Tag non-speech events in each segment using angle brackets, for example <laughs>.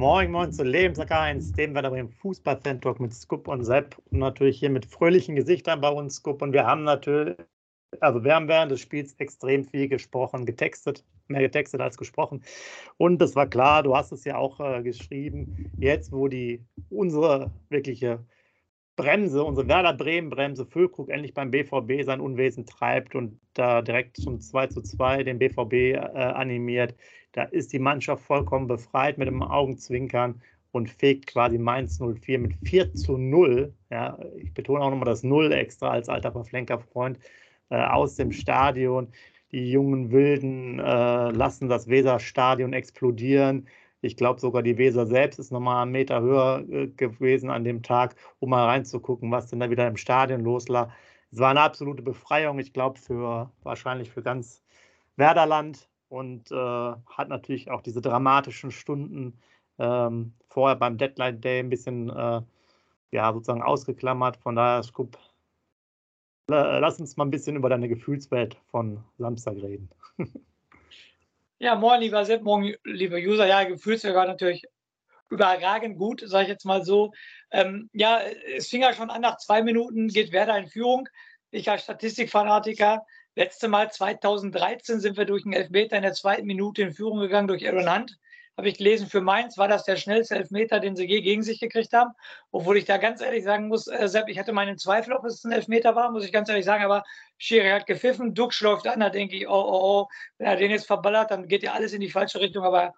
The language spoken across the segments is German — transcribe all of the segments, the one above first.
Moin Moin zu Lebenssack 1, dem da im Fußball-Fan-Talk mit Scoop und Sepp und natürlich hier mit fröhlichen Gesichtern bei uns, Scoop. Und wir haben natürlich, also wir haben während des Spiels extrem viel gesprochen, getextet, mehr getextet als gesprochen. Und das war klar, du hast es ja auch äh, geschrieben, jetzt wo die unsere wirkliche Bremse, unsere Werder Bremen-Bremse, Füllkrug endlich beim BVB sein Unwesen treibt und da direkt zum 2 zu 2 den BVB äh, animiert. Da ist die Mannschaft vollkommen befreit mit dem Augenzwinkern und fegt quasi Mainz 04 mit 4 zu 0. Ja, ich betone auch nochmal das Null extra als alter Verflenkerfreund äh, aus dem Stadion. Die jungen Wilden äh, lassen das Weserstadion explodieren. Ich glaube sogar die Weser selbst ist nochmal einen Meter höher äh, gewesen an dem Tag, um mal reinzugucken, was denn da wieder im Stadion los lag. Es war eine absolute Befreiung, ich glaube, für wahrscheinlich für ganz Werderland und äh, hat natürlich auch diese dramatischen Stunden ähm, vorher beim Deadline Day ein bisschen äh, ja, sozusagen ausgeklammert. Von daher, Scoop, lass uns mal ein bisschen über deine Gefühlswelt von Samstag reden. <laughs> Ja, moin, lieber Sepp, morgen, lieber User. Ja, Gefühlswert war natürlich überragend gut, sage ich jetzt mal so. Ähm, ja, es fing ja schon an, nach zwei Minuten geht Werder in Führung. Ich als Statistikfanatiker, letzte Mal 2013 sind wir durch einen Elfmeter in der zweiten Minute in Führung gegangen durch Aaron Hunt habe ich gelesen, für Mainz war das der schnellste Elfmeter, den sie je gegen sich gekriegt haben. Obwohl ich da ganz ehrlich sagen muss, äh, Sepp, ich hatte meinen Zweifel, ob es ein Elfmeter war, muss ich ganz ehrlich sagen. Aber Schiri hat gepfiffen, Duxch läuft an, da denke ich, oh, oh, oh, wenn er den jetzt verballert, dann geht ja alles in die falsche Richtung. Aber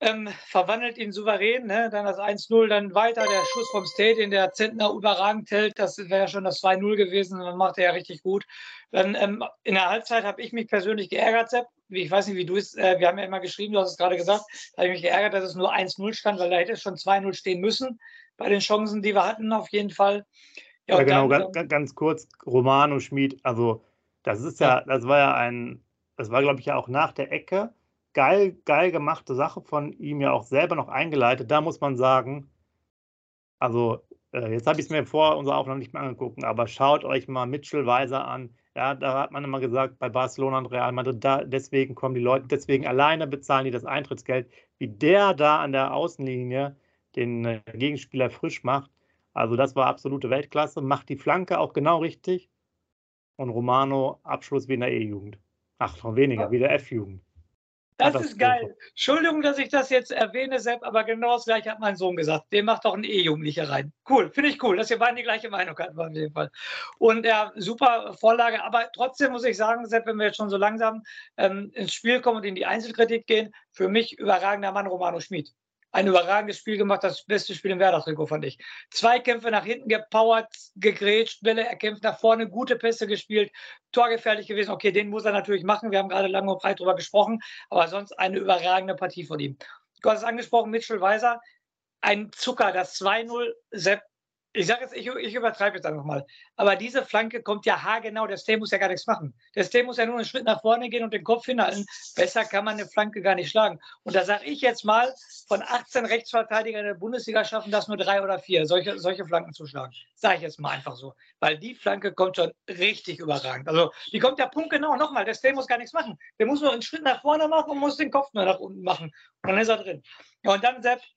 ähm, verwandelt ihn souverän, ne? dann das 1-0, dann weiter der Schuss vom State, den der Zentner überragend hält, das wäre ja schon das 2-0 gewesen, dann macht er ja richtig gut. Dann ähm, in der Halbzeit habe ich mich persönlich geärgert, Sepp, ich weiß nicht, wie du es, äh, wir haben ja immer geschrieben, du hast es gerade gesagt, da habe ich mich geärgert, dass es nur 1-0 stand, weil da hätte es schon 2-0 stehen müssen, bei den Chancen, die wir hatten, auf jeden Fall. Ja, ja genau, dann, ganz, ganz kurz, Romano Schmid, also das ist ja, ja, das war ja ein, das war glaube ich ja auch nach der Ecke, geil, geil gemachte Sache von ihm ja auch selber noch eingeleitet. Da muss man sagen, also äh, jetzt habe ich es mir vor unserer Aufnahme nicht mehr angeguckt, aber schaut euch mal Mitchell Weiser an. Ja, da hat man immer gesagt, bei Barcelona und Real Madrid, da, deswegen kommen die Leute, deswegen alleine bezahlen die das Eintrittsgeld, wie der da an der Außenlinie den äh, Gegenspieler frisch macht. Also das war absolute Weltklasse, macht die Flanke auch genau richtig. Und Romano Abschluss wie in der E-Jugend. Ach, noch weniger, wie der F-Jugend. Das ist geil. Entschuldigung, dass ich das jetzt erwähne, Sepp, aber genau das gleiche hat mein Sohn gesagt. Den macht doch ein E-Jugendlicher rein. Cool, finde ich cool, dass ihr beiden die gleiche Meinung hatten, auf jeden Fall. Und ja, super Vorlage. Aber trotzdem muss ich sagen, Sepp, wenn wir jetzt schon so langsam ähm, ins Spiel kommen und in die Einzelkritik gehen, für mich überragender Mann Romano Schmid ein überragendes Spiel gemacht, das beste Spiel im Werder-Trikot, fand ich. Zwei Kämpfe nach hinten gepowert, gegrätscht, Bälle erkämpft, nach vorne gute Pässe gespielt, torgefährlich gewesen. Okay, den muss er natürlich machen. Wir haben gerade lange und breit darüber gesprochen, aber sonst eine überragende Partie von ihm. Du hast es angesprochen, Mitchell Weiser, ein Zucker, das 2-0, Sepp ich sage jetzt, ich, ich übertreibe jetzt einfach mal. Aber diese Flanke kommt ja haargenau. Der Stay muss ja gar nichts machen. Der Stay muss ja nur einen Schritt nach vorne gehen und den Kopf hinhalten. Besser kann man eine Flanke gar nicht schlagen. Und da sage ich jetzt mal, von 18 Rechtsverteidigern der Bundesliga schaffen das nur drei oder vier, solche, solche Flanken zu schlagen. Sage ich jetzt mal einfach so. Weil die Flanke kommt schon richtig überragend. Also die kommt ja punktgenau. Nochmal, der Stay muss gar nichts machen. Der muss nur einen Schritt nach vorne machen und muss den Kopf nur nach unten machen. Und dann ist er drin. Ja, und dann selbst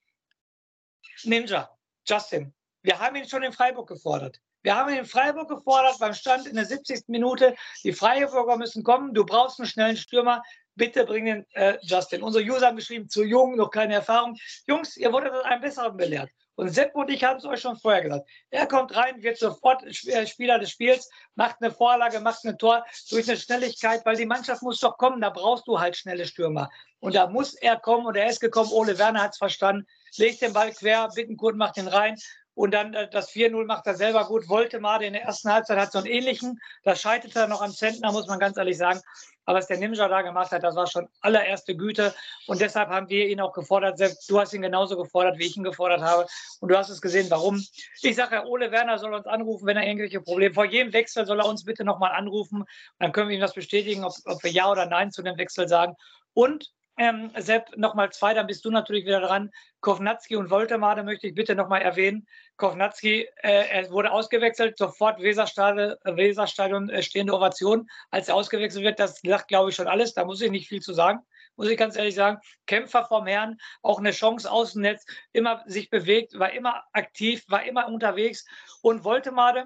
Ninja, Justin, wir haben ihn schon in Freiburg gefordert. Wir haben ihn in Freiburg gefordert beim Stand in der 70. Minute. Die Freiburger müssen kommen. Du brauchst einen schnellen Stürmer. Bitte bring den äh, Justin. Unsere User haben geschrieben, zu jung, noch keine Erfahrung. Jungs, ihr wurdet an einem Besseren belehrt. Und Sepp und ich haben es euch schon vorher gesagt. Er kommt rein, wird sofort äh, Spieler des Spiels, macht eine Vorlage, macht ein Tor durch eine Schnelligkeit, weil die Mannschaft muss doch kommen. Da brauchst du halt schnelle Stürmer. Und da muss er kommen und er ist gekommen. Ole Werner hat es verstanden. Legt den Ball quer, Bittenkurt macht ihn rein. Und dann äh, das 4-0 macht er selber gut. Wollte mal in der ersten Halbzeit hat so einen ähnlichen. Das scheiterte noch am Zentner, muss man ganz ehrlich sagen. Aber was der Ninja da gemacht hat, das war schon allererste Güte. Und deshalb haben wir ihn auch gefordert. Selbst du hast ihn genauso gefordert, wie ich ihn gefordert habe. Und du hast es gesehen, warum. Ich sage, Herr Ole Werner soll uns anrufen, wenn er irgendwelche Probleme Vor jedem Wechsel soll er uns bitte nochmal anrufen. Dann können wir ihm das bestätigen, ob, ob wir Ja oder Nein zu dem Wechsel sagen. Und ähm, Sepp, nochmal zwei, dann bist du natürlich wieder dran. Kovnatski und Woltemade möchte ich bitte nochmal erwähnen. Kovnatski, äh, er wurde ausgewechselt, sofort Weserstadion, Weserstadion äh, stehende Ovation, als er ausgewechselt wird. Das sagt, glaube ich, schon alles. Da muss ich nicht viel zu sagen muss ich ganz ehrlich sagen. Kämpfer vom Herrn, auch eine Chance aus dem Netz, immer sich bewegt, war immer aktiv, war immer unterwegs und wollte mal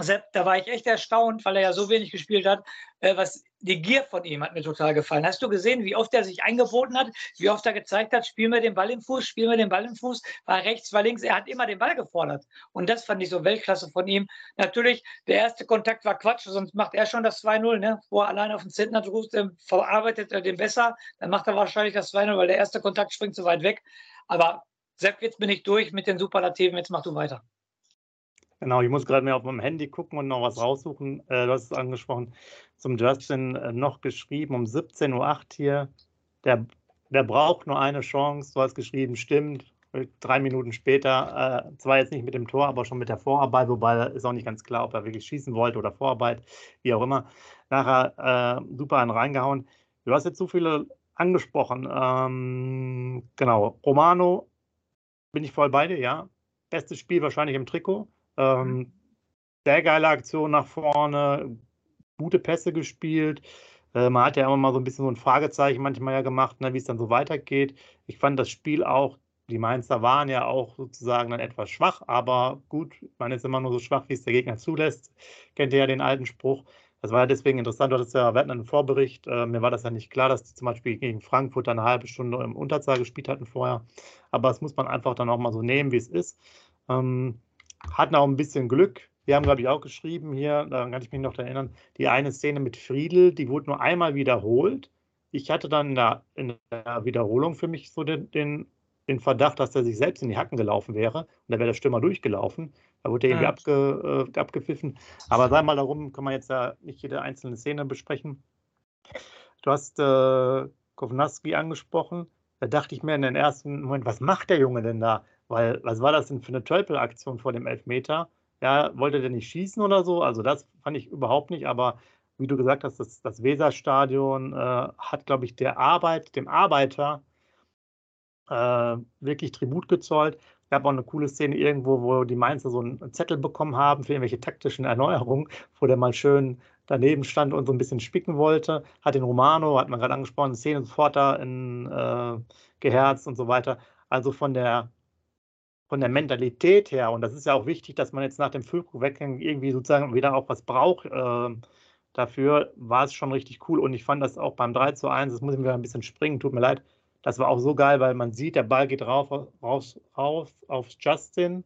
Sepp, da war ich echt erstaunt, weil er ja so wenig gespielt hat, äh, was die Gier von ihm hat mir total gefallen. Hast du gesehen, wie oft er sich eingeboten hat, wie oft er gezeigt hat, spiel mir den Ball im Fuß, spiel mir den Ball im Fuß, war rechts, war links, er hat immer den Ball gefordert. Und das fand ich so Weltklasse von ihm. Natürlich, der erste Kontakt war Quatsch, sonst macht er schon das 2-0, ne? wo er allein auf den Zentner ruft, verarbeitet er den besser, dann macht er wahrscheinlich das 2-0, weil der erste Kontakt springt zu weit weg. Aber Sepp, jetzt bin ich durch mit den Superlativen, jetzt mach du weiter. Genau, ich muss gerade mehr auf meinem Handy gucken und noch was raussuchen. Äh, du hast es angesprochen, zum Justin äh, noch geschrieben um 17.08 Uhr hier. Der, der braucht nur eine Chance. Du hast geschrieben, stimmt. Drei Minuten später, äh, zwar jetzt nicht mit dem Tor, aber schon mit der Vorarbeit, wobei ist auch nicht ganz klar, ob er wirklich schießen wollte oder Vorarbeit, wie auch immer. Nachher äh, super einen reingehauen. Du hast jetzt so viele angesprochen. Ähm, genau, Romano, bin ich voll bei dir, ja. Bestes Spiel wahrscheinlich im Trikot. Ähm, sehr geile Aktion nach vorne, gute Pässe gespielt. Äh, man hat ja immer mal so ein bisschen so ein Fragezeichen manchmal ja gemacht, ne, wie es dann so weitergeht. Ich fand das Spiel auch, die Mainzer waren ja auch sozusagen dann etwas schwach, aber gut, man ist immer nur so schwach, wie es der Gegner zulässt. Kennt ihr ja den alten Spruch. Das war ja deswegen interessant, du hattest ja, wir hatten einen Vorbericht, äh, mir war das ja nicht klar, dass die zum Beispiel gegen Frankfurt eine halbe Stunde im Unterzahl gespielt hatten vorher. Aber das muss man einfach dann auch mal so nehmen, wie es ist. Ähm, hatten auch ein bisschen Glück. Wir haben, glaube ich, auch geschrieben hier, daran kann ich mich noch erinnern, die eine Szene mit Friedel, die wurde nur einmal wiederholt. Ich hatte dann in der, in der Wiederholung für mich so den, den, den, Verdacht, dass er sich selbst in die Hacken gelaufen wäre und da wäre der Stürmer durchgelaufen. Da wurde er irgendwie abge, äh, abgepfiffen. Aber sei mal darum, kann man jetzt ja nicht jede einzelne Szene besprechen. Du hast äh, Kovnaski angesprochen. Da dachte ich mir in den ersten Moment, was macht der Junge denn da? Weil, was war das denn für eine Tölpel-Aktion vor dem Elfmeter? Ja, wollte der nicht schießen oder so? Also, das fand ich überhaupt nicht. Aber wie du gesagt hast, das, das Weserstadion äh, hat, glaube ich, der Arbeit, dem Arbeiter äh, wirklich Tribut gezollt. Es gab auch eine coole Szene irgendwo, wo die Mainzer so einen Zettel bekommen haben für irgendwelche taktischen Erneuerungen, wo der mal schön daneben stand und so ein bisschen spicken wollte. Hat den Romano, hat man gerade angesprochen, Szene sofort da in, äh, geherzt und so weiter. Also von der von der Mentalität her, und das ist ja auch wichtig, dass man jetzt nach dem Füllkrug-Weggang irgendwie sozusagen wieder auch was braucht, äh, dafür war es schon richtig cool. Und ich fand das auch beim 3 zu 1, das muss ich mir ein bisschen springen, tut mir leid, das war auch so geil, weil man sieht, der Ball geht rauf, raus, rauf auf Justin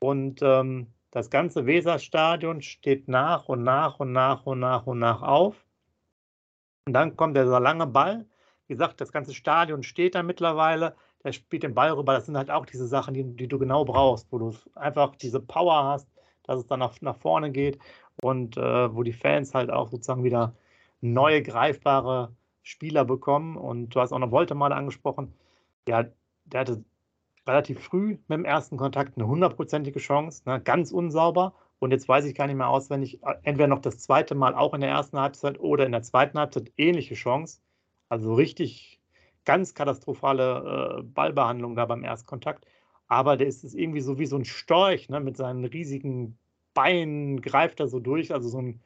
und ähm, das ganze Weserstadion steht nach und nach und nach und nach und nach auf. Und dann kommt dieser lange Ball. Wie gesagt, das ganze Stadion steht da mittlerweile der spielt den Ball rüber. Das sind halt auch diese Sachen, die, die du genau brauchst, wo du einfach diese Power hast, dass es dann nach, nach vorne geht und äh, wo die Fans halt auch sozusagen wieder neue, greifbare Spieler bekommen. Und du hast auch noch Wolte mal angesprochen. Ja, der hatte relativ früh mit dem ersten Kontakt eine hundertprozentige Chance, ne? ganz unsauber. Und jetzt weiß ich gar nicht mehr auswendig, entweder noch das zweite Mal auch in der ersten Halbzeit oder in der zweiten Halbzeit ähnliche Chance. Also richtig ganz katastrophale äh, Ballbehandlung da beim Erstkontakt. Aber der ist irgendwie so wie so ein Storch, ne? mit seinen riesigen Beinen greift er so durch. Also so ein,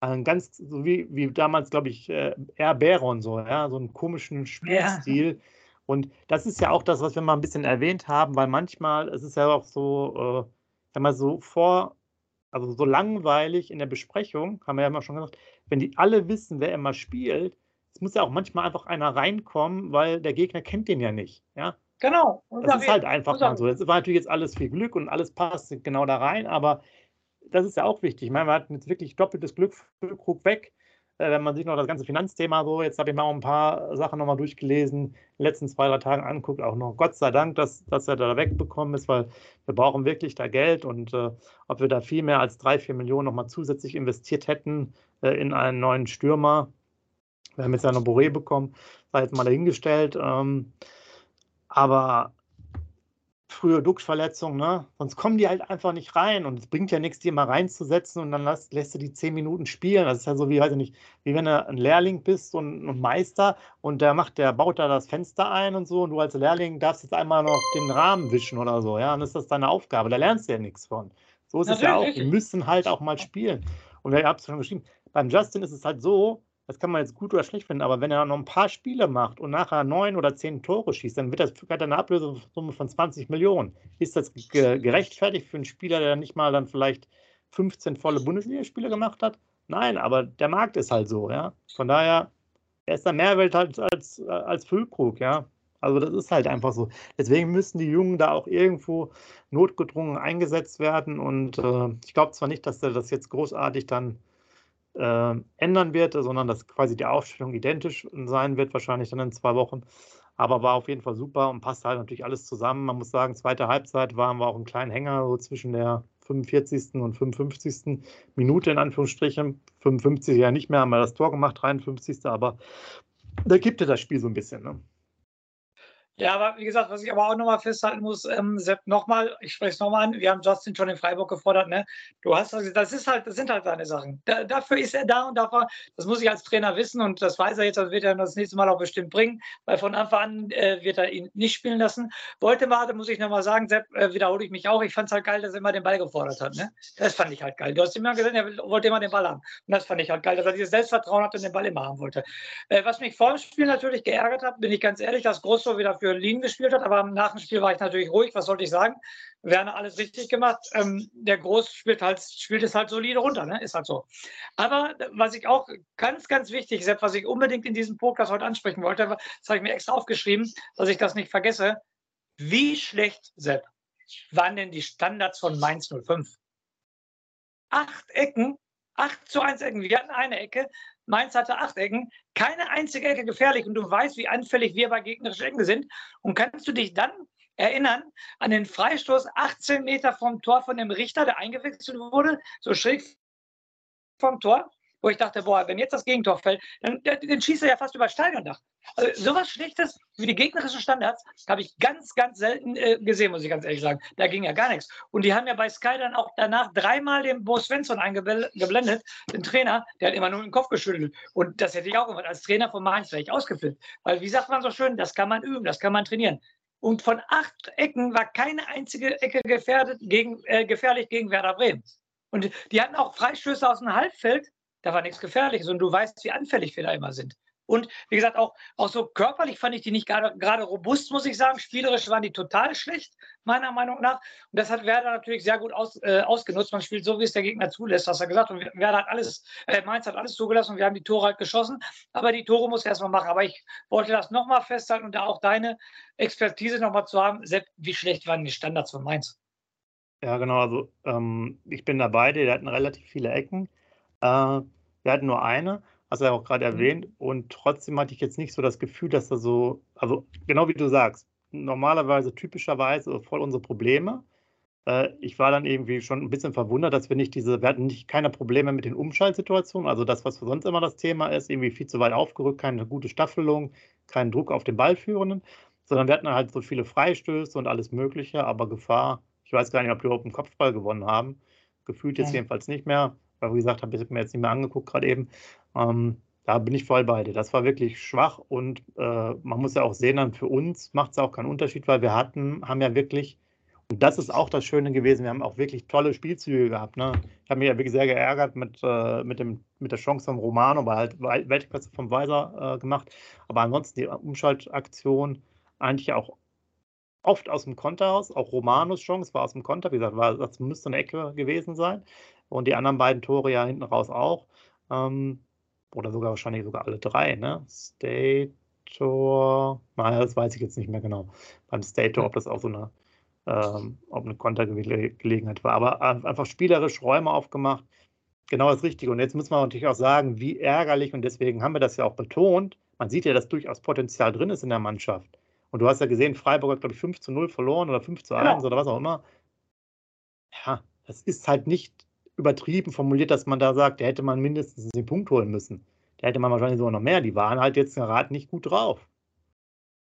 ein ganz, so wie, wie damals, glaube ich, äh, R. Baron, so, ja, so einen komischen Spielstil. Ja. Und das ist ja auch das, was wir mal ein bisschen erwähnt haben, weil manchmal, es ist ja auch so, äh, wenn man so vor, also so langweilig in der Besprechung, haben wir ja immer schon gesagt, wenn die alle wissen, wer immer spielt, es muss ja auch manchmal einfach einer reinkommen, weil der Gegner kennt den ja nicht. Ja? Genau. Und das ist halt einfach mal so. Das war natürlich jetzt alles viel Glück und alles passt genau da rein, aber das ist ja auch wichtig. Ich meine, wir hatten jetzt wirklich doppeltes Glück für Krug weg. Äh, wenn man sich noch das ganze Finanzthema so, jetzt habe ich mal ein paar Sachen nochmal durchgelesen, in den letzten zwei, drei Tagen anguckt, auch noch Gott sei Dank, dass, dass er da wegbekommen ist, weil wir brauchen wirklich da Geld und äh, ob wir da viel mehr als drei, vier Millionen nochmal zusätzlich investiert hätten äh, in einen neuen Stürmer, wir haben jetzt ja noch Boré bekommen, sei jetzt mal dahingestellt. Ähm, aber frühe Duxverletzung, ne? Sonst kommen die halt einfach nicht rein und es bringt ja nichts, die mal reinzusetzen und dann lässt, lässt du die zehn Minuten spielen. Das ist ja so wie, weiß ich nicht, wie wenn du ein Lehrling bist und ein Meister und der macht, der baut da das Fenster ein und so und du als Lehrling darfst jetzt einmal noch den Rahmen wischen oder so, ja, und ist das deine Aufgabe. Da lernst du ja nichts von. So ist Natürlich. es ja auch. Die müssen halt auch mal spielen. Und wir haben es schon geschrieben, beim Justin ist es halt so, das kann man jetzt gut oder schlecht finden, aber wenn er noch ein paar Spiele macht und nachher neun oder zehn Tore schießt, dann wird das hat eine Ablösesumme von 20 Millionen. Ist das gerechtfertigt für einen Spieler, der nicht mal dann vielleicht 15 volle Bundesligaspiele gemacht hat? Nein, aber der Markt ist halt so, ja. Von daher, er ist da mehr wert als, als, als Füllkrug, ja. Also das ist halt einfach so. Deswegen müssen die Jungen da auch irgendwo notgedrungen eingesetzt werden. Und äh, ich glaube zwar nicht, dass er das jetzt großartig dann äh, ändern wird, sondern dass quasi die Aufstellung identisch sein wird, wahrscheinlich dann in zwei Wochen. Aber war auf jeden Fall super und passt halt natürlich alles zusammen. Man muss sagen, zweite Halbzeit waren wir auch einen kleinen Hänger so zwischen der 45. und 55. Minute in Anführungsstrichen. 55 ja nicht mehr, haben wir das Tor gemacht, 53. Aber da kippte das Spiel so ein bisschen. Ne? Ja, aber wie gesagt, was ich aber auch nochmal festhalten muss, ähm, Sepp, nochmal, ich spreche es nochmal an, wir haben Justin schon in Freiburg gefordert, ne? Du hast, das ist halt, das sind halt seine Sachen. Da, dafür ist er da und dafür, das muss ich als Trainer wissen und das weiß er jetzt, das wird er das nächste Mal auch bestimmt bringen, weil von Anfang an äh, wird er ihn nicht spielen lassen. Wollte mal, muss ich nochmal sagen, Sepp, äh, wiederhole ich mich auch, ich fand es halt geil, dass er immer den Ball gefordert hat, ne? Das fand ich halt geil. Du hast immer gesagt, er wollte immer den Ball haben. Und das fand ich halt geil, dass er dieses Selbstvertrauen hatte und den Ball immer haben wollte. Äh, was mich vor dem Spiel natürlich geärgert hat, bin ich ganz ehrlich, dass Grosso wieder für Lien gespielt hat, aber nach dem Spiel war ich natürlich ruhig. Was sollte ich sagen? Werner alles richtig gemacht. Ähm, der Groß spielt, halt, spielt es halt solide runter, ne? ist halt so. Aber was ich auch ganz, ganz wichtig, Sepp, was ich unbedingt in diesem Podcast heute ansprechen wollte, das habe ich mir extra aufgeschrieben, dass ich das nicht vergesse. Wie schlecht, Sepp, waren denn die Standards von Mainz 05? Acht Ecken, 8 zu 1 Ecken. Wir hatten eine Ecke, Mainz hatte acht Ecken, keine einzige Ecke gefährlich und du weißt, wie anfällig wir bei gegnerischen Ecken sind. Und kannst du dich dann erinnern an den Freistoß 18 Meter vom Tor von dem Richter, der eingewechselt wurde, so schräg vom Tor? Wo ich dachte, boah, wenn jetzt das Gegentor fällt, dann, dann schießt er ja fast über Stadiondach. Also sowas Schlechtes wie die gegnerischen Standards habe ich ganz, ganz selten äh, gesehen, muss ich ganz ehrlich sagen. Da ging ja gar nichts. Und die haben ja bei Sky dann auch danach dreimal den Bo Svensson eingeblendet, den Trainer, der hat immer nur den Kopf geschüttelt. Und das hätte ich auch gemacht. Als Trainer von Mainz ich ausgeflippt. Weil, wie sagt man so schön, das kann man üben, das kann man trainieren. Und von acht Ecken war keine einzige Ecke gefährdet gegen, äh, gefährlich gegen Werder Bremen. Und die hatten auch Freistöße aus dem Halbfeld, da war nichts Gefährliches und du weißt, wie anfällig wir da immer sind. Und wie gesagt, auch, auch so körperlich fand ich die nicht gerade robust, muss ich sagen. Spielerisch waren die total schlecht, meiner Meinung nach. Und das hat Werder natürlich sehr gut aus, äh, ausgenutzt. Man spielt so, wie es der Gegner zulässt, hast du gesagt. Und Werder hat alles, äh, Mainz hat alles zugelassen und wir haben die Tore halt geschossen. Aber die Tore muss er erstmal machen. Aber ich wollte das nochmal festhalten und da auch deine Expertise nochmal zu haben. Sepp, wie schlecht waren die Standards von Mainz? Ja, genau. Also ähm, ich bin dabei. Die hatten relativ viele Ecken. Äh, wir hatten nur eine, hast du ja auch gerade mhm. erwähnt, und trotzdem hatte ich jetzt nicht so das Gefühl, dass da so, also genau wie du sagst, normalerweise typischerweise voll unsere Probleme. Äh, ich war dann irgendwie schon ein bisschen verwundert, dass wir nicht diese, wir hatten nicht keine Probleme mit den Umschaltsituationen, also das, was für sonst immer das Thema ist, irgendwie viel zu weit aufgerückt, keine gute Staffelung, keinen Druck auf den Ballführenden, sondern wir hatten halt so viele Freistöße und alles Mögliche, aber Gefahr, ich weiß gar nicht, ob wir überhaupt einen Kopfball gewonnen haben. Gefühlt jetzt ja. jedenfalls nicht mehr weil wie gesagt, habe ich mir jetzt nicht mehr angeguckt gerade eben. Ähm, da bin ich voll bei dir. Das war wirklich schwach und äh, man muss ja auch sehen, dann für uns macht es auch keinen Unterschied, weil wir hatten, haben ja wirklich, und das ist auch das Schöne gewesen, wir haben auch wirklich tolle Spielzüge gehabt. Ne? Ich habe mich ja wirklich sehr geärgert mit, äh, mit, dem, mit der Chance vom Romano, weil halt Weltklasse vom Weiser äh, gemacht. Aber ansonsten die Umschaltaktion eigentlich auch oft aus dem Konter aus, auch Romanos Chance war aus dem Konter, wie gesagt, war, das müsste eine Ecke gewesen sein und die anderen beiden Tore ja hinten raus auch. Ähm, oder sogar wahrscheinlich sogar alle drei, ne? Stator, naja, das weiß ich jetzt nicht mehr genau. Beim Stator, ob das auch so eine, ähm, ob eine Kontergelegenheit war. Aber einfach spielerisch Räume aufgemacht. Genau das Richtige. Und jetzt muss man natürlich auch sagen, wie ärgerlich, und deswegen haben wir das ja auch betont. Man sieht ja, dass durchaus Potenzial drin ist in der Mannschaft. Und du hast ja gesehen, Freiburg hat, glaube ich, 5 zu 0 verloren oder 5 zu 1 genau. oder was auch immer. Ja, das ist halt nicht übertrieben formuliert, dass man da sagt, da hätte man mindestens den Punkt holen müssen. Da hätte man wahrscheinlich sogar noch mehr. Die waren halt jetzt gerade nicht gut drauf.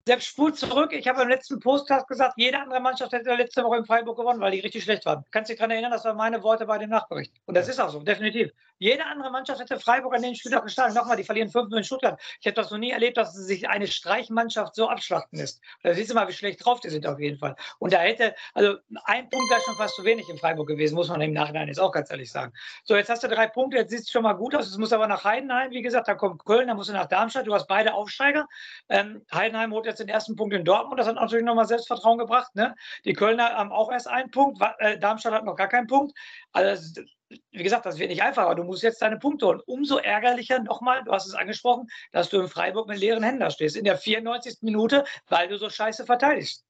Selbst spult zurück. Ich habe im letzten Podcast gesagt, jede andere Mannschaft hätte letzte Woche in Freiburg gewonnen, weil die richtig schlecht waren. Kannst du dich daran erinnern, das waren meine Worte bei dem Nachbericht. Und das ist auch so, definitiv. Jede andere Mannschaft hätte Freiburg an den Spieltag geschlagen. Nochmal, die verlieren 5 in Stuttgart. Ich habe das noch nie erlebt, dass sich eine Streichmannschaft so abschlachten lässt. Da siehst du mal, wie schlecht drauf die sind auf jeden Fall. Und da hätte, also ein Punkt wäre schon fast zu wenig in Freiburg gewesen, muss man im Nachhinein jetzt auch ganz ehrlich sagen. So, jetzt hast du drei Punkte, jetzt sieht es schon mal gut aus. Es muss aber nach Heidenheim, wie gesagt, da kommt Köln, da musst du nach Darmstadt. Du hast beide Aufsteiger. Ähm, Heidenheim holt jetzt den ersten Punkt in Dortmund. Das hat natürlich nochmal Selbstvertrauen gebracht. Ne? Die Kölner haben auch erst einen Punkt. Äh, Darmstadt hat noch gar keinen Punkt. Also, wie gesagt, das wird nicht einfacher. Du musst jetzt deine Punkte holen. Umso ärgerlicher nochmal, du hast es angesprochen, dass du in Freiburg mit leeren Händen stehst. In der 94. Minute, weil du so scheiße verteidigst.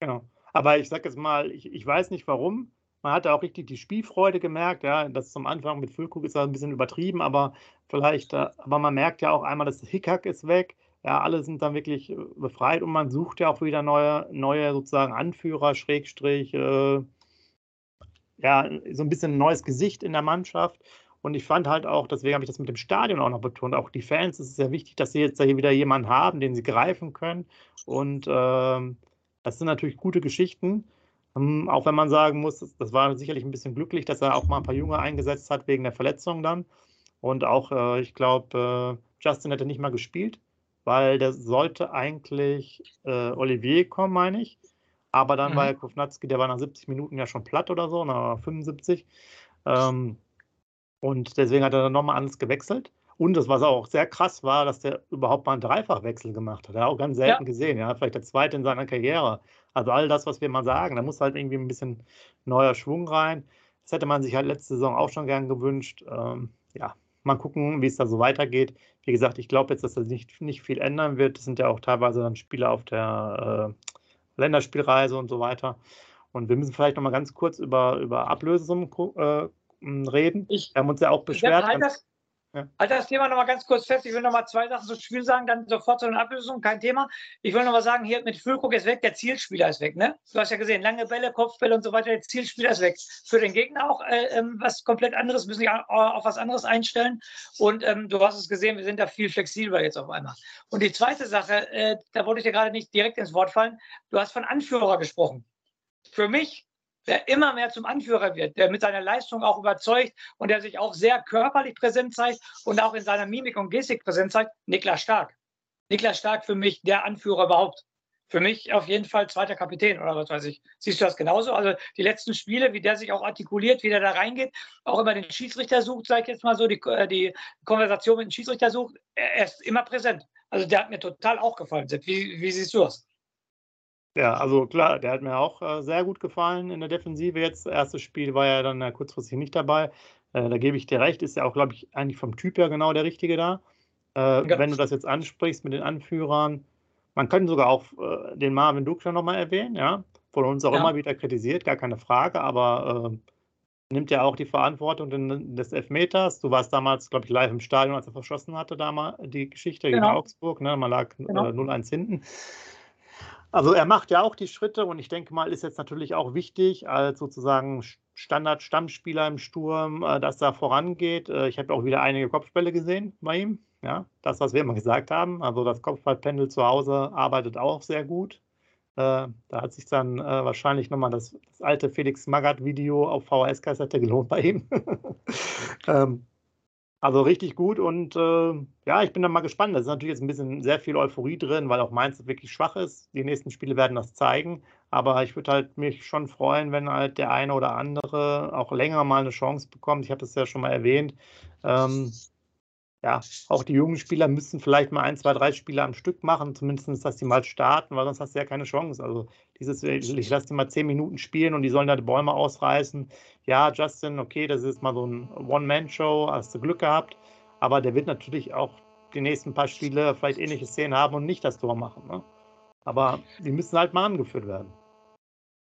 Genau. Aber ich sage jetzt mal, ich, ich weiß nicht warum. Man hat auch richtig die Spielfreude gemerkt. Ja, das zum Anfang mit Füllkrug ist ein bisschen übertrieben, aber vielleicht, äh, aber man merkt ja auch einmal, das Hickhack ist weg. Ja, alle sind dann wirklich äh, befreit und man sucht ja auch wieder neue, neue sozusagen Anführer, Schrägstrich, äh, ja, so ein bisschen ein neues Gesicht in der Mannschaft. Und ich fand halt auch, deswegen habe ich das mit dem Stadion auch noch betont, auch die Fans, es ist sehr wichtig, dass sie jetzt hier wieder jemanden haben, den sie greifen können. Und äh, das sind natürlich gute Geschichten. Ähm, auch wenn man sagen muss, das, das, war sicherlich ein bisschen glücklich, dass er auch mal ein paar Junge eingesetzt hat wegen der Verletzung dann. Und auch, äh, ich glaube, äh, Justin hätte nicht mal gespielt weil der sollte eigentlich äh, Olivier kommen, meine ich. Aber dann mhm. war ja Kovnatski, der war nach 70 Minuten ja schon platt oder so, nach 75. Ähm, und deswegen hat er dann nochmal anders gewechselt. Und das, was auch sehr krass war, dass der überhaupt mal einen Dreifachwechsel gemacht hat. Er hat auch ganz selten ja. gesehen. Ja, vielleicht der zweite in seiner Karriere. Also all das, was wir mal sagen, da muss halt irgendwie ein bisschen neuer Schwung rein. Das hätte man sich halt letzte Saison auch schon gern gewünscht. Ähm, ja, mal gucken, wie es da so weitergeht. Wie gesagt, ich glaube jetzt, dass das nicht, nicht viel ändern wird. Das sind ja auch teilweise dann Spieler auf der äh, Länderspielreise und so weiter. Und wir müssen vielleicht noch mal ganz kurz über, über Ablösungen äh, reden. Ich, wir haben uns ja auch beschwert. Halt das, Halt das Thema nochmal ganz kurz fest. Ich will nochmal zwei Sachen zum Spiel sagen, dann sofort zu den Ablösungen, kein Thema. Ich will nochmal sagen, hier mit Füllkrug ist weg, der Zielspieler ist weg. Ne? Du hast ja gesehen, lange Bälle, Kopfbälle und so weiter, der Zielspieler ist weg. Für den Gegner auch äh, ähm, was komplett anderes, müssen sich auf was anderes einstellen. Und ähm, du hast es gesehen, wir sind da viel flexibler jetzt auf einmal. Und die zweite Sache, äh, da wollte ich dir gerade nicht direkt ins Wort fallen, du hast von Anführer gesprochen. Für mich der immer mehr zum Anführer wird, der mit seiner Leistung auch überzeugt und der sich auch sehr körperlich präsent zeigt und auch in seiner Mimik und Gestik präsent zeigt, Niklas Stark. Niklas Stark für mich der Anführer überhaupt. Für mich auf jeden Fall zweiter Kapitän oder was weiß ich. Siehst du das genauso? Also die letzten Spiele, wie der sich auch artikuliert, wie der da reingeht, auch immer den Schiedsrichter sucht, sage ich jetzt mal so, die, äh, die Konversation mit dem Schiedsrichter sucht, er ist immer präsent. Also der hat mir total auch gefallen. Wie, wie siehst du das? Ja, also klar, der hat mir auch äh, sehr gut gefallen in der Defensive jetzt. Das erste Spiel war ja dann äh, kurzfristig nicht dabei. Äh, da gebe ich dir recht, ist ja auch, glaube ich, eigentlich vom Typ her genau der Richtige da. Äh, ja. Wenn du das jetzt ansprichst mit den Anführern, man könnte sogar auch äh, den Marvin Duckler nochmal erwähnen, ja. Von uns auch ja. immer wieder kritisiert, gar keine Frage, aber äh, nimmt ja auch die Verantwortung des Elfmeters. Du warst damals, glaube ich, live im Stadion, als er verschossen hatte, damals die Geschichte genau. gegen Augsburg, ne? Man lag genau. 0-1 hinten. Also er macht ja auch die Schritte und ich denke mal, ist jetzt natürlich auch wichtig als sozusagen Standard-Stammspieler im Sturm, äh, dass da vorangeht. Äh, ich habe auch wieder einige Kopfbälle gesehen bei ihm. Ja, das, was wir immer gesagt haben. Also das Kopfballpendel zu Hause arbeitet auch sehr gut. Äh, da hat sich dann wahrscheinlich nochmal das, das alte Felix Magath-Video auf VHS-Kassette gelohnt bei ihm. <laughs> also richtig gut und äh, ja, ich bin dann mal gespannt. Da ist natürlich jetzt ein bisschen sehr viel Euphorie drin, weil auch Mainz wirklich schwach ist. Die nächsten Spiele werden das zeigen. Aber ich würde halt mich schon freuen, wenn halt der eine oder andere auch länger mal eine Chance bekommt. Ich habe es ja schon mal erwähnt. Ähm, ja, auch die jungen Spieler müssen vielleicht mal ein, zwei, drei Spiele am Stück machen, zumindest, dass die mal starten, weil sonst hast du ja keine Chance. Also dieses, ich lasse die mal zehn Minuten spielen und die sollen da die Bäume ausreißen. Ja, Justin, okay, das ist mal so ein One-Man-Show, hast du Glück gehabt, aber der wird natürlich auch die nächsten paar Spiele vielleicht ähnliche Szenen haben und nicht das Tor machen. Ne? Aber die müssen halt mal angeführt werden.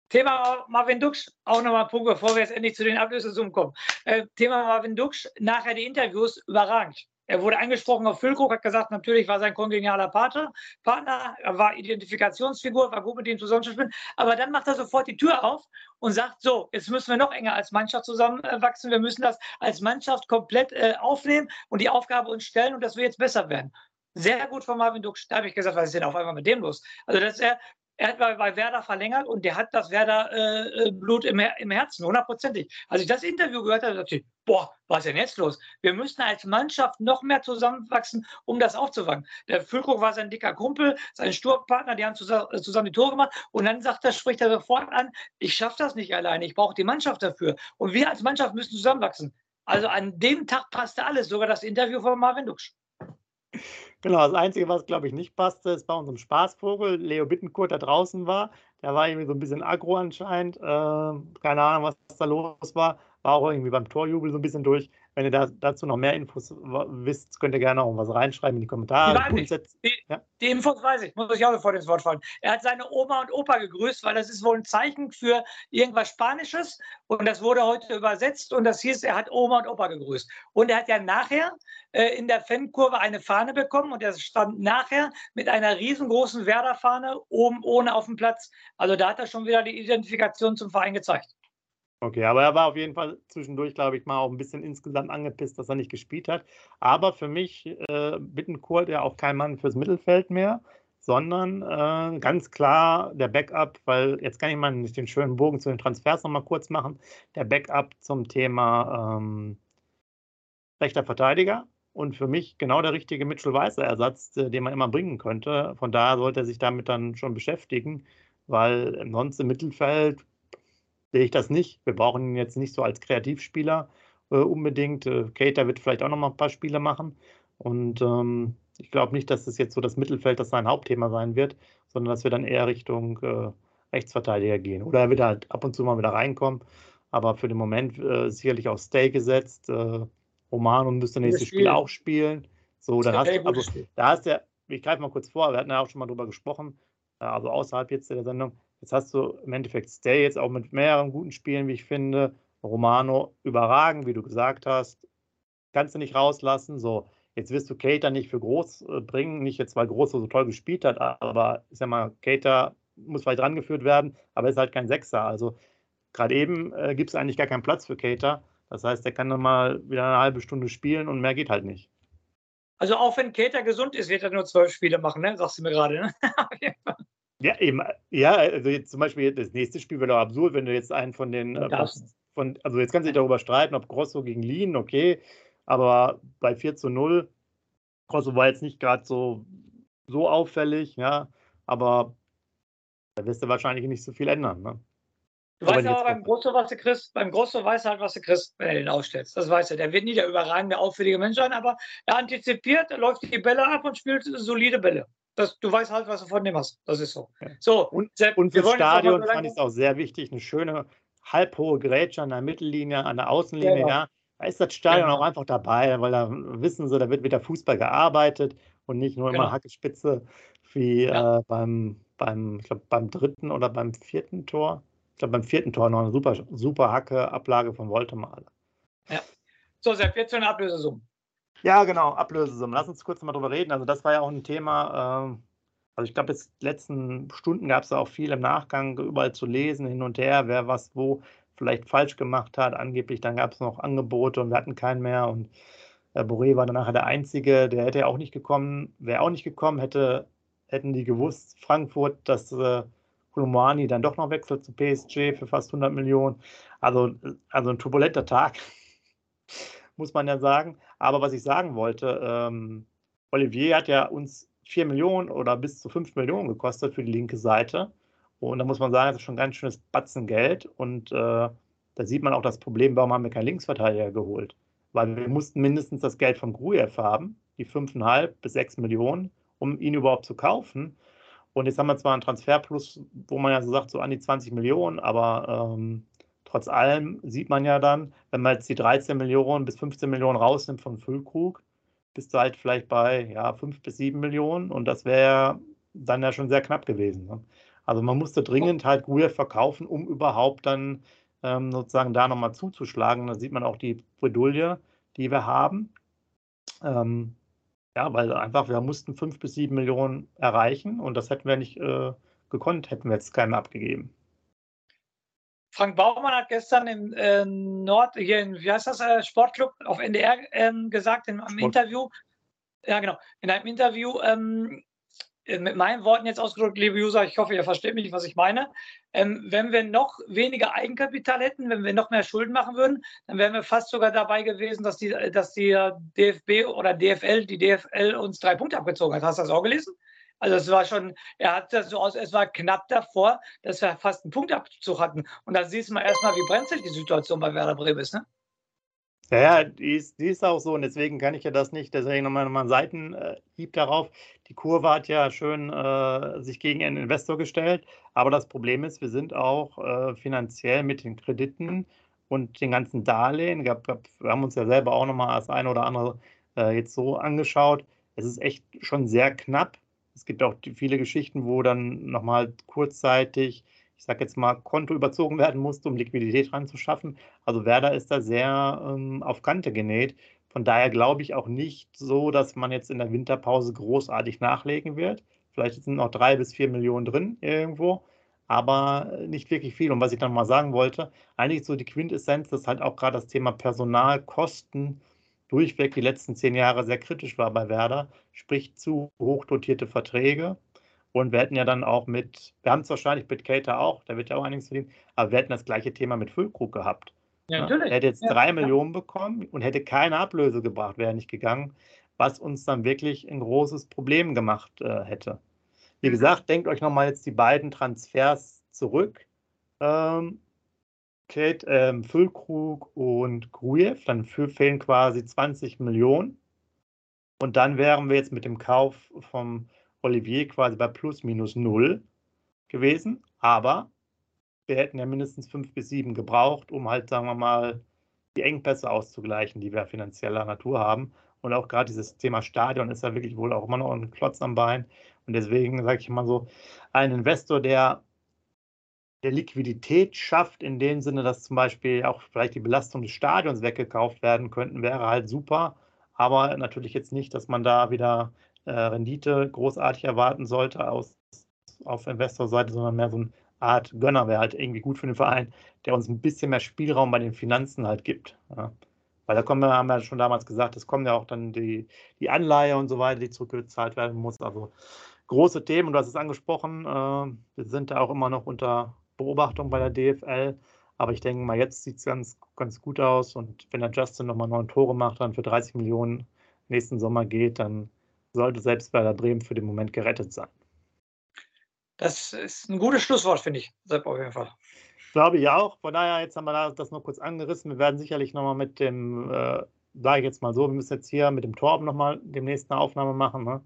Thema Marvin Duksch, auch nochmal ein Punkt, bevor wir jetzt endlich zu den Ablösesummen kommen. Äh, Thema Marvin Duksch, nachher die Interviews überragend. Er wurde angesprochen auf Füllkrug, hat gesagt, natürlich war sein kongenialer Partner, Partner, er war Identifikationsfigur, war gut mit ihm zusammenzuspielen. Aber dann macht er sofort die Tür auf und sagt, so, jetzt müssen wir noch enger als Mannschaft zusammenwachsen. Wir müssen das als Mannschaft komplett äh, aufnehmen und die Aufgabe uns stellen und das wird jetzt besser werden. Sehr gut von Marvin Duksch. Da habe ich gesagt, was ist denn auf einmal mit dem los? Also, dass er, er hat bei, Werder verlängert und der hat das Werder-Blut äh, im, im Herzen, hundertprozentig. Als ich das Interview gehört habe, dachte ich, boah, was ist denn jetzt los? Wir müssen als Mannschaft noch mehr zusammenwachsen, um das aufzufangen. Der Füllkrug war sein dicker Kumpel, sein Sturmpartner, die haben zusammen die Tore gemacht und dann sagt er, spricht er sofort an, ich schaffe das nicht alleine, ich brauche die Mannschaft dafür. Und wir als Mannschaft müssen zusammenwachsen. Also an dem Tag passte alles, sogar das Interview von Marvin Duksch. Genau, das Einzige, was, glaube ich, nicht passte, ist bei unserem Spaßvogel, Leo Bittenkurt, der draußen war. Der war irgendwie so ein bisschen aggro anscheinend. Äh, keine Ahnung, was da los war. War auch irgendwie beim Torjubel so ein bisschen durch. Wenn ihr da, dazu noch mehr Infos wisst, könnt ihr gerne auch was reinschreiben in die Kommentare. Die, die, ja? die, Infos weiß ich, muss ich auch sofort ins Wort fallen. Er hat seine Oma und Opa gegrüßt, weil das ist wohl ein Zeichen für irgendwas Spanisches und das wurde heute übersetzt und das hieß, er hat Oma und Opa gegrüßt. Und er hat ja nachher äh, in der Fankurve eine Fahne bekommen und er stand nachher mit einer riesengroßen Werder-Fahne oben ohne auf dem Platz. Also da hat er schon wieder die Identifikation zum Verein gezeigt. Okay, aber er war auf jeden Fall zwischendurch, glaube ich, mal auch ein bisschen insgesamt angepisst, dass er nicht gespielt hat. Aber für mich äh, Bittenkurt ja auch kein Mann fürs Mittelfeld mehr, sondern äh, ganz klar der Backup, weil jetzt kann ich mal nicht den schönen Bogen zu den Transfers nochmal kurz machen. Der Backup zum Thema ähm, rechter Verteidiger und für mich genau der richtige Mitchell-Weißer-Ersatz, äh, den man immer bringen könnte. Von daher sollte er sich damit dann schon beschäftigen, weil sonst im Mittelfeld sehe ich das nicht. Wir brauchen ihn jetzt nicht so als Kreativspieler äh, unbedingt. Äh, Cater wird vielleicht auch noch mal ein paar Spiele machen. Und ähm, ich glaube nicht, dass es jetzt so das Mittelfeld das sein Hauptthema sein wird, sondern dass wir dann eher Richtung äh, Rechtsverteidiger gehen. Oder er wird halt ab und zu mal wieder reinkommen. Aber für den Moment äh, sicherlich auf Stay gesetzt. Äh, Romano müsste nächstes Spiel auch spielen. So, dann hast du, also, da hast du, ich greife mal kurz vor, wir hatten ja auch schon mal drüber gesprochen, äh, also außerhalb jetzt der Sendung, Jetzt hast du im Endeffekt Stay jetzt auch mit mehreren guten Spielen, wie ich finde. Romano überragend, wie du gesagt hast. Kannst du nicht rauslassen. So, jetzt wirst du Cater nicht für groß äh, bringen, nicht jetzt, weil Groß so toll gespielt hat, aber ich sag mal, Cater muss vielleicht rangeführt werden, aber ist halt kein Sechser. Also gerade eben äh, gibt es eigentlich gar keinen Platz für Cater. Das heißt, der kann dann mal wieder eine halbe Stunde spielen und mehr geht halt nicht. Also auch wenn Cater gesund ist, wird er nur zwölf Spiele machen, ne? sagst du mir gerade. Ne? <laughs> Ja, eben, ja, also jetzt zum Beispiel das nächste Spiel wäre doch absurd, wenn du jetzt einen von den, äh, von, also jetzt kannst du dich darüber streiten, ob Grosso gegen Lien, okay, aber bei 4 zu 0, Grosso war jetzt nicht gerade so, so auffällig, ja, aber da wirst du wahrscheinlich nicht so viel ändern, ne? Du weißt aber beim Grosso, was du kriegst, beim Grosso weißt du halt, was du kriegst, wenn du den aufstellst. Das weißt du. Der wird nie der überragende, auffällige Mensch sein, aber er antizipiert, er läuft die Bälle ab und spielt solide Bälle das, du weißt halt, was du von dem hast. Das ist so. So und, Sepp, und fürs Stadion fand ich es auch sehr wichtig, eine schöne halbhohe Grätsche an der Mittellinie, an der Außenlinie, genau. ja. Da ist das Stadion genau. auch einfach dabei, weil da wissen sie, da wird mit der Fußball gearbeitet und nicht nur genau. immer Hackespitze wie ja. äh, beim, beim, ich glaub, beim dritten oder beim vierten Tor. Ich glaube, beim vierten Tor noch eine super, super Hacke, Ablage von Woltemale. Ja. So, Sepp, jetzt zu den Ablösesummen. Ja, genau, Ablösesummen. Lass uns kurz mal drüber reden. Also, das war ja auch ein Thema. Äh, also, ich glaube, jetzt letzten Stunden gab es auch viel im Nachgang überall zu lesen, hin und her, wer was wo vielleicht falsch gemacht hat. Angeblich, dann gab es noch Angebote und wir hatten keinen mehr. Und äh, Boré war dann nachher der Einzige, der hätte ja auch nicht gekommen, wäre auch nicht gekommen, hätte, hätten die gewusst, Frankfurt, dass äh, dann doch noch wechselt zu PSG für fast 100 Millionen. Also, also ein turbulenter Tag <laughs> muss man ja sagen. Aber was ich sagen wollte, ähm, Olivier hat ja uns 4 Millionen oder bis zu 5 Millionen gekostet für die linke Seite. Und da muss man sagen, das ist schon ein ganz schönes Batzen Geld. Und äh, da sieht man auch das Problem, warum haben wir keinen Linksverteidiger geholt? Weil wir mussten mindestens das Geld von Grujew haben, die 5,5 bis 6 Millionen, um ihn überhaupt zu kaufen. Und jetzt haben wir zwar einen Transferplus, wo man ja so sagt, so an die 20 Millionen, aber ähm, Trotz allem sieht man ja dann, wenn man jetzt die 13 Millionen bis 15 Millionen rausnimmt von Füllkrug, bist du halt vielleicht bei ja, 5 bis 7 Millionen und das wäre dann ja schon sehr knapp gewesen. Ne? Also man musste dringend halt Guev verkaufen, um überhaupt dann ähm, sozusagen da nochmal zuzuschlagen. Da sieht man auch die Bredouille, die wir haben. Ähm, ja, weil einfach wir mussten 5 bis 7 Millionen erreichen und das hätten wir nicht äh, gekonnt, hätten wir jetzt keinem abgegeben. Frank Baumann hat gestern im äh, Nord, hier in, wie heißt das, äh, Sportclub auf NDR ähm, gesagt, im, im Interview, ja genau, in einem Interview ähm, äh, mit meinen Worten jetzt ausgedrückt, liebe User, ich hoffe, ihr versteht mich, was ich meine. Ähm, wenn wir noch weniger Eigenkapital hätten, wenn wir noch mehr Schulden machen würden, dann wären wir fast sogar dabei gewesen, dass die, dass die DFB oder DFL, die DFL uns drei Punkte abgezogen hat. Hast du das auch gelesen? Also es war schon, er hat das so aus, es war knapp davor, dass wir fast einen Punktabzug hatten. Und da siehst du mal erstmal, wie brenzlig die Situation bei Werder Bremen ist, ne? Ja, die ist, die ist auch so und deswegen kann ich ja das nicht, deswegen nochmal, nochmal einen Seitenhieb darauf. Die Kurve hat ja schön äh, sich gegen einen Investor gestellt, aber das Problem ist, wir sind auch äh, finanziell mit den Krediten und den ganzen Darlehen, wir haben uns ja selber auch nochmal das eine oder andere äh, jetzt so angeschaut, es ist echt schon sehr knapp. Es gibt auch viele Geschichten, wo dann nochmal kurzzeitig ich sage jetzt mal, Konto überzogen werden musste, um Liquidität ranzuschaffen. Also Werder ist da sehr ähm, auf Kante genäht. Von daher glaube ich auch nicht so, dass man jetzt in der Winterpause großartig nachlegen wird. Vielleicht sind noch drei bis vier Millionen drin irgendwo, aber nicht wirklich viel. Und was ich dann mal sagen wollte, eigentlich so die Quintessenz, dass halt auch gerade das Thema Personalkosten durchweg die letzten zehn Jahre sehr kritisch war bei Werder, sprich zu hochdotierte Verträge und wir hätten ja dann auch mit, wir haben es wahrscheinlich mit Cater auch, da wird ja auch einiges verdienen, aber wir hätten das gleiche Thema mit Füllkrug gehabt. Ja, natürlich. Er hätte jetzt ja, drei ja. Millionen bekommen und hätte keine Ablöse gebracht, wäre nicht gegangen, was uns dann wirklich ein großes Problem gemacht äh, hätte. Wie mhm. gesagt, denkt euch nochmal jetzt die beiden Transfers zurück. Ähm, Kate, ähm, Füllkrug und Grujew, dann fehlen quasi 20 Millionen. Und dann wären wir jetzt mit dem Kauf vom Olivier quasi bei plus minus null gewesen, aber wir hätten ja mindestens fünf bis sieben gebraucht, um halt, sagen wir mal, die Engpässe auszugleichen, die wir finanzieller Natur haben. Und auch gerade dieses Thema Stadion ist ja wirklich wohl auch immer noch ein Klotz am Bein. Und deswegen sage ich mal so, ein Investor, der der Liquidität schafft, in dem Sinne, dass zum Beispiel auch vielleicht die Belastung des Stadions weggekauft werden könnten, wäre halt super. Aber natürlich jetzt nicht, dass man da wieder äh, Rendite großartig erwarten sollte aus, auf Investorseite, sondern mehr so eine Art Gönner wäre halt irgendwie gut für den Verein, der uns ein bisschen mehr Spielraum bei den Finanzen halt gibt. Ja. Weil da kommen wir, haben wir schon damals gesagt, es kommen ja auch dann die, die Anleihe und so weiter, die zurückgezahlt werden muss. Also große Themen, du hast es angesprochen, äh, wir sind da auch immer noch unter Beobachtung bei der DFL. Aber ich denke mal, jetzt sieht es ganz, ganz gut aus. Und wenn der Justin nochmal neun Tore macht, dann für 30 Millionen nächsten Sommer geht, dann sollte selbst Werder Bremen für den Moment gerettet sein. Das ist ein gutes Schlusswort, finde ich, Sepp, auf jeden Fall. Glaube ich auch. Von daher, jetzt haben wir das nur kurz angerissen. Wir werden sicherlich nochmal mit dem, äh, sage ich jetzt mal so, wir müssen jetzt hier mit dem Torben nochmal demnächst eine Aufnahme machen. Ne?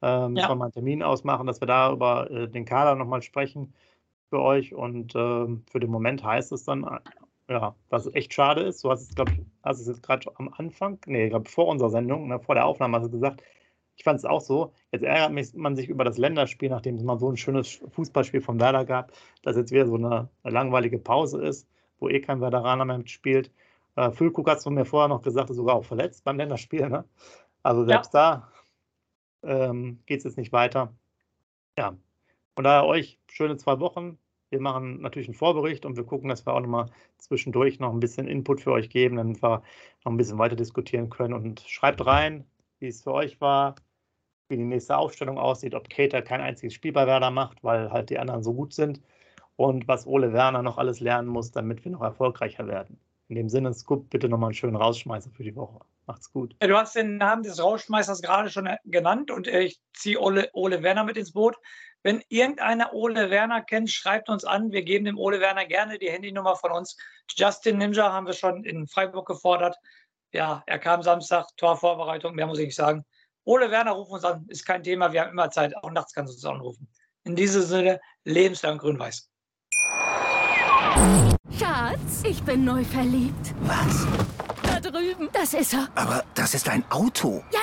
Ähm, ja. wir mal einen Termin ausmachen, dass wir da über äh, den Kader nochmal sprechen für euch. Und äh, für den Moment heißt es dann, äh, ja, was echt schade ist, du hast es, glaube ich, hast es jetzt gerade am Anfang, nee, ich glaube vor unserer Sendung, ne, vor der Aufnahme hast du gesagt, ich fand es auch so. Jetzt ärgert man sich über das Länderspiel, nachdem es mal so ein schönes Fußballspiel von Werder gab, dass jetzt wieder so eine, langweilige Pause ist, wo eh kein Werderaner mehr mitspielt. Äh, Füllkrug hat es von mir vorher noch gesagt, ist sogar auch verletzt beim Länderspiel. Ne? Also selbst ja. da ähm, geht es jetzt nicht weiter. Ja, von daher euch schöne zwei Wochen. Wir machen natürlich einen Vorbericht und wir gucken, dass wir auch nochmal zwischendurch noch ein bisschen Input für euch geben, damit wir noch ein bisschen weiter diskutieren können. Und schreibt rein, wie es für euch war, wie die nächste Aufstellung aussieht, ob Kater kein einziges Spiel bei Werder macht, weil halt die anderen so gut sind und was Ole Werner noch alles lernen muss, damit wir noch erfolgreicher werden. In dem Sinne, Scoop, bitte nochmal einen schönen Rausschmeißer für die Woche. Macht's gut. Du hast den Namen des Rausschmeißers gerade schon genannt und ich ziehe Ole, Ole Werner mit ins Boot. Wenn irgendeiner Ole Werner kennt, schreibt uns an. Wir geben dem Ole Werner gerne die Handynummer von uns. Justin Ninja haben wir schon in Freiburg gefordert. Ja, er kam Samstag, Torvorbereitung, mehr muss ich nicht sagen. Ole Werner, ruf uns an, ist kein Thema, wir haben immer Zeit, auch nachts kannst du uns anrufen. In diesem Sinne, lebenslang grün-weiß. Schatz, ich bin neu verliebt. Was? Da drüben. Das ist er. Aber das ist ein Auto. Ja,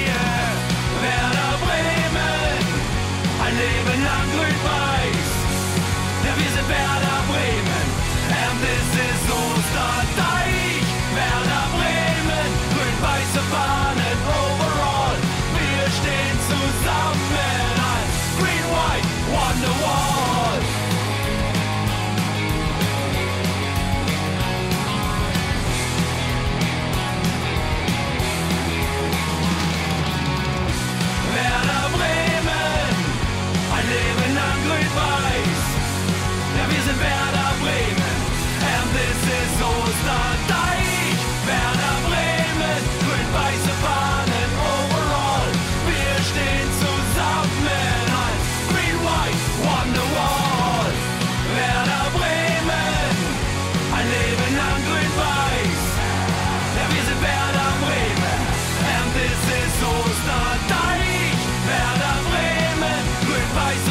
size